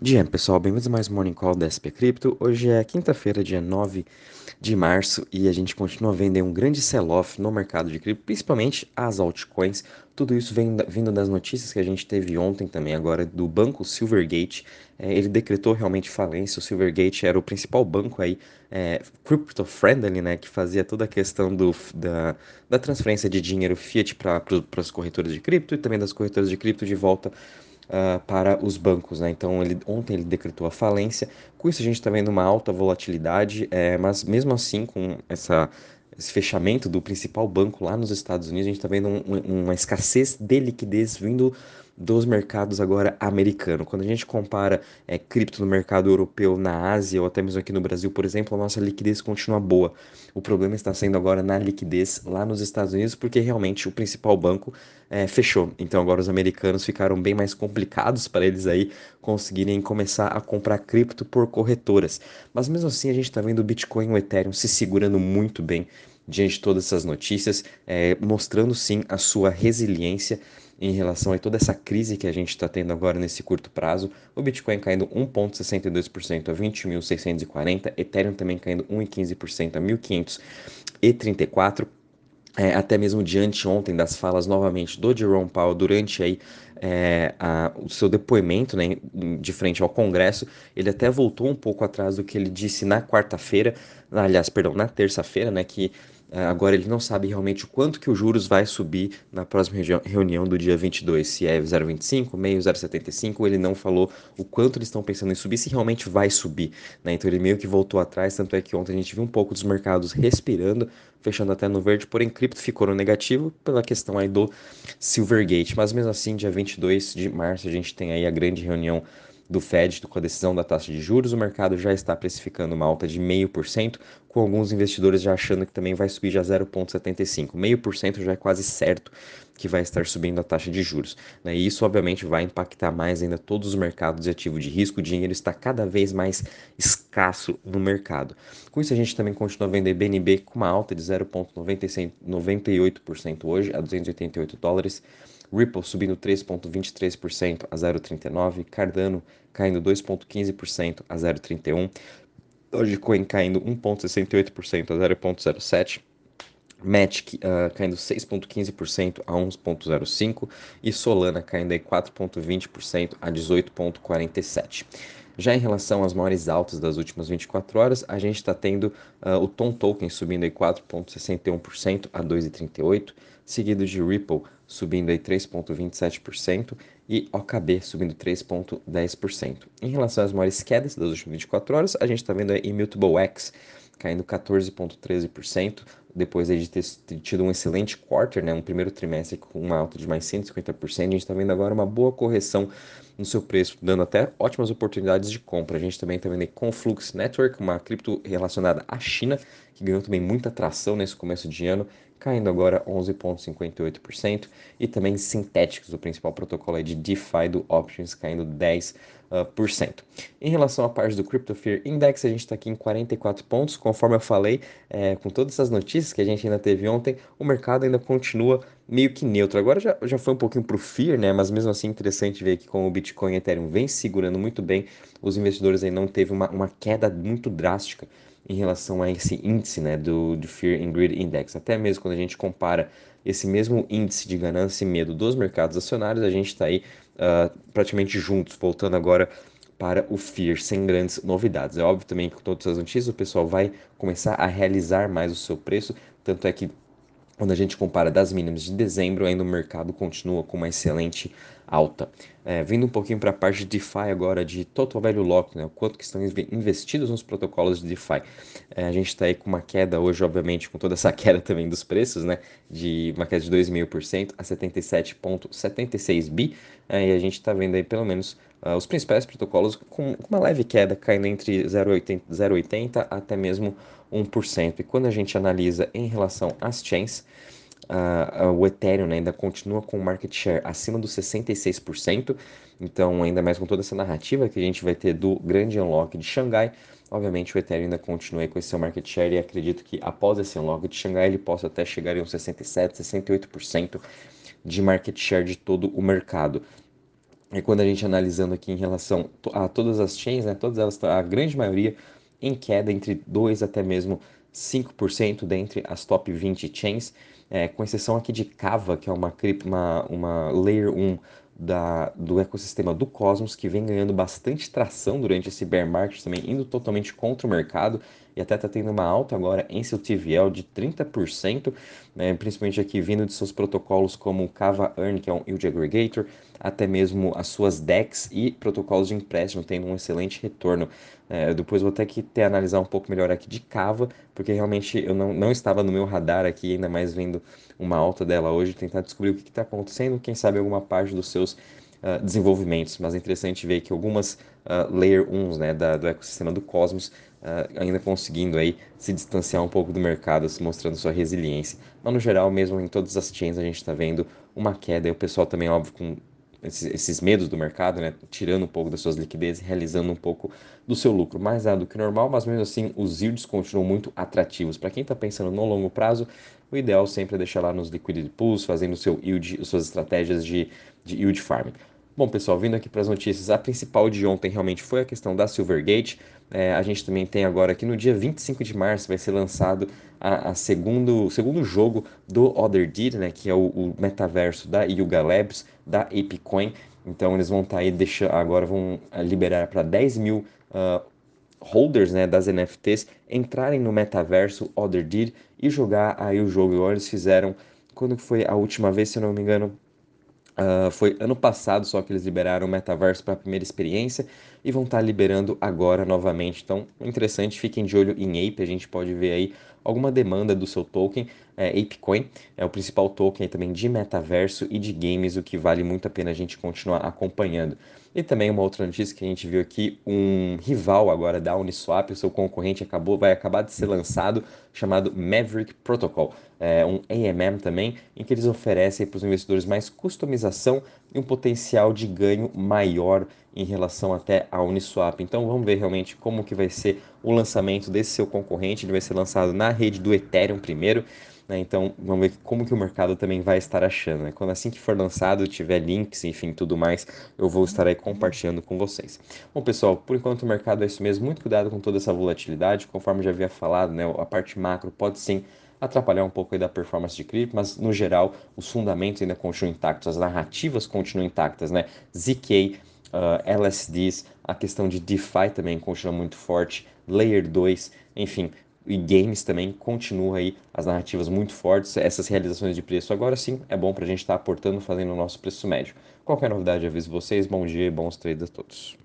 Dia, pessoal, bem-vindos a mais Morning Call da SP Cripto. Hoje é quinta-feira, dia 9 de março, e a gente continua vendo um grande sell-off no mercado de cripto, principalmente as altcoins. Tudo isso vem vindo das notícias que a gente teve ontem também, agora do banco Silvergate. É, ele decretou realmente falência. O Silvergate era o principal banco aí, é, crypto-friendly, né, que fazia toda a questão do, da, da transferência de dinheiro fiat para as corretoras de cripto e também das corretoras de cripto de volta uh, para os bancos. Né? Então, ele, ontem ele decretou a falência. Com isso, a gente está vendo uma alta volatilidade, é, mas mesmo assim, com essa, esse fechamento do principal banco lá nos Estados Unidos, a gente está vendo um, uma escassez de liquidez vindo dos mercados agora americano. Quando a gente compara é, cripto no mercado europeu, na Ásia ou até mesmo aqui no Brasil, por exemplo, a nossa liquidez continua boa. O problema está sendo agora na liquidez lá nos Estados Unidos, porque realmente o principal banco é, fechou. Então agora os americanos ficaram bem mais complicados para eles aí conseguirem começar a comprar cripto por corretoras. Mas mesmo assim a gente está vendo o Bitcoin e o Ethereum se segurando muito bem diante de todas essas notícias, é, mostrando sim a sua resiliência em relação a toda essa crise que a gente está tendo agora nesse curto prazo. O Bitcoin caindo 1,62% a 20.640, Ethereum também caindo 1,15% a 1.534. É, até mesmo diante ontem das falas novamente do Jerome Powell durante aí é, a, o seu depoimento né, de frente ao Congresso, ele até voltou um pouco atrás do que ele disse na quarta-feira, aliás, perdão, na terça-feira, né, que agora ele não sabe realmente o quanto que os juros vai subir na próxima reunião do dia 22, se é 0,25, meio 0,75, ele não falou o quanto eles estão pensando em subir, se realmente vai subir, né? Então ele meio que voltou atrás, tanto é que ontem a gente viu um pouco dos mercados respirando, fechando até no verde, porém cripto ficou no negativo pela questão aí do Silvergate, mas mesmo assim, dia 22 de março a gente tem aí a grande reunião do Fed com a decisão da taxa de juros, o mercado já está precificando uma alta de 0,5%, com alguns investidores já achando que também vai subir já 0,75%. 0,5% já é quase certo que vai estar subindo a taxa de juros. Né? E isso, obviamente, vai impactar mais ainda todos os mercados de ativo de risco. O dinheiro está cada vez mais escasso no mercado. Com isso, a gente também continua vendo BNB com uma alta de 0,98% hoje, a 288 dólares. Ripple subindo 3,23% a 0,39%, Cardano caindo 2,15% a 0,31%, Dogecoin caindo 1,68% a 0,07%, Matic uh, caindo 6,15% a 1,05% e Solana caindo 4,20% a 18,47%. Já em relação às maiores altas das últimas 24 horas, a gente está tendo uh, o Tom Token subindo 4,61% a 2,38%, seguido de Ripple subindo 3,27% e OKB subindo 3,10%. Em relação às maiores quedas das últimas 24 horas, a gente está vendo a Immutable X caindo 14,13%, depois de ter tido um excelente quarter, né, um primeiro trimestre com uma alta de mais 150%, a gente está vendo agora uma boa correção no seu preço, dando até ótimas oportunidades de compra. A gente também está vendo Conflux Network, uma cripto relacionada à China, que ganhou também muita atração nesse começo de ano, caindo agora 11,58%, e também Synthetics, o principal protocolo de DeFi do Options, caindo 10%. Uh, por cento. Em relação à parte do Crypto Fear Index, a gente está aqui em 44 pontos. Conforme eu falei, é, com todas essas notícias que a gente ainda teve ontem, o mercado ainda continua meio que neutro. Agora já, já foi um pouquinho para o Fear, né? Mas mesmo assim interessante ver que com o Bitcoin e Ethereum vem segurando muito bem, os investidores aí não teve uma, uma queda muito drástica em relação a esse índice né, do, do Fear and Greed Index. Até mesmo quando a gente compara esse mesmo índice de ganância e medo dos mercados acionários, a gente está aí uh, praticamente juntos, voltando agora para o FEAR, sem grandes novidades. É óbvio também que com todas as notícias o pessoal vai começar a realizar mais o seu preço, tanto é que quando a gente compara das mínimas de dezembro, ainda o mercado continua com uma excelente alta. É, vindo um pouquinho para a parte de DeFi agora, de Total Value Lock, né, o quanto que estão investidos nos protocolos de DeFi. É, a gente está aí com uma queda hoje, obviamente, com toda essa queda também dos preços, né, de uma queda de 2,5% a 77,76 bi, é, e a gente está vendo aí pelo menos uh, os principais protocolos com, uma leve queda, caindo entre 0,80 até mesmo 1%. E quando a gente analisa em relação às chains, uh, o Ethereum né, ainda continua com o market share acima dos 66%, então ainda mais com toda essa narrativa que a gente vai ter do grande unlock de Xangai, obviamente o Ethereum ainda continua com esse seu market share e acredito que após esse unlock de Xangai ele possa até chegar em uns 67%, 68% de market share de todo o mercado. E quando a gente analisando aqui em relação a todas as chains, né, todas elas, a grande maioria em queda entre 2 até mesmo 5% dentre as top 20 chains, é, com exceção aqui de Kava, que é uma, uma, uma Layer 1 da, do ecossistema do Cosmos, que vem ganhando bastante tração durante esse bear market também, indo totalmente contra o mercado, e até está tendo uma alta agora em seu TVL de 30%, né, principalmente aqui vindo de seus protocolos como o Kava Earn, que é um yield aggregator, até mesmo as suas DEX e protocolos de empréstimo tendo um excelente retorno. É, depois vou ter que ter, analisar um pouco melhor aqui de Cava, porque realmente eu não, não estava no meu radar aqui, ainda mais vendo uma alta dela hoje, tentar descobrir o que está acontecendo, quem sabe alguma parte dos seus uh, desenvolvimentos. Mas é interessante ver que algumas uh, Layer 1 né, da, do ecossistema do Cosmos Uh, ainda conseguindo aí se distanciar um pouco do mercado, se mostrando sua resiliência. Mas no geral, mesmo em todas as chains, a gente está vendo uma queda e o pessoal também, óbvio, com esses, esses, medos do mercado, né? Tirando um pouco das suas liquidez, realizando um pouco do seu lucro mais alto do que normal, mas mesmo assim os yields continuam muito atrativos. Para quem está pensando no longo prazo, o ideal sempre é deixar lá nos liquidity pools, fazendo o seu yield, suas estratégias de, de yield farming. Bom, pessoal, vindo aqui para as notícias, a principal de ontem realmente foi a questão da Silvergate. É, a gente também tem agora aqui no dia 25 de março vai ser lançado a, a segundo, o segundo jogo do Other Deed, né, que é o, o metaverso da Yuga Labs, da ApeCoin. Então eles vão estar tá aí, deixando, agora vão eh, liberar para 10 mil uh, holders né, das NFTs entrarem no metaverso Other Deed e jogar aí o jogo. Igual eles fizeram, quando foi a última vez, se eu não me engano, Uh, foi ano passado só que eles liberaram o metaverso para a primeira experiência e vão estar tá liberando agora novamente. Então, interessante, fiquem de olho em Ape, a gente pode ver aí alguma demanda do seu token. É, ApeCoin é o principal token também de metaverso e de games, o que vale muito a pena a gente continuar acompanhando. E também uma outra notícia que a gente viu aqui, um rival agora da Uniswap, o seu concorrente acabou, vai acabar de ser lançado, chamado Maverick Protocol, é um AMM também, em que eles oferecem para os investidores mais customização e um potencial de ganho maior em relação até a Uniswap. Então vamos ver realmente como que vai ser o lançamento desse seu concorrente, ele vai ser lançado na rede do Ethereum primeiro, né? Então, vamos ver como que o mercado também vai estar achando. Né? Quando assim que for lançado, tiver links, enfim, tudo mais, eu vou estar aí compartilhando com vocês. Bom, pessoal, por enquanto o mercado é isso mesmo. Muito cuidado com toda essa volatilidade. Conforme já havia falado, né, a parte macro pode sim atrapalhar um pouco aí da performance de cripto, mas no geral os fundamentos ainda continuam intactos, as narrativas continuam intactas, né? ZK, uh, LSDs, a questão de DeFi também continua muito forte, Layer 2, enfim, e games também continua aí as narrativas muito fortes, essas realizações de preço. Agora sim, é bom para a gente estar tá aportando, fazendo o nosso preço médio. Qualquer novidade, aviso vocês. Bom dia e bons trades a todos.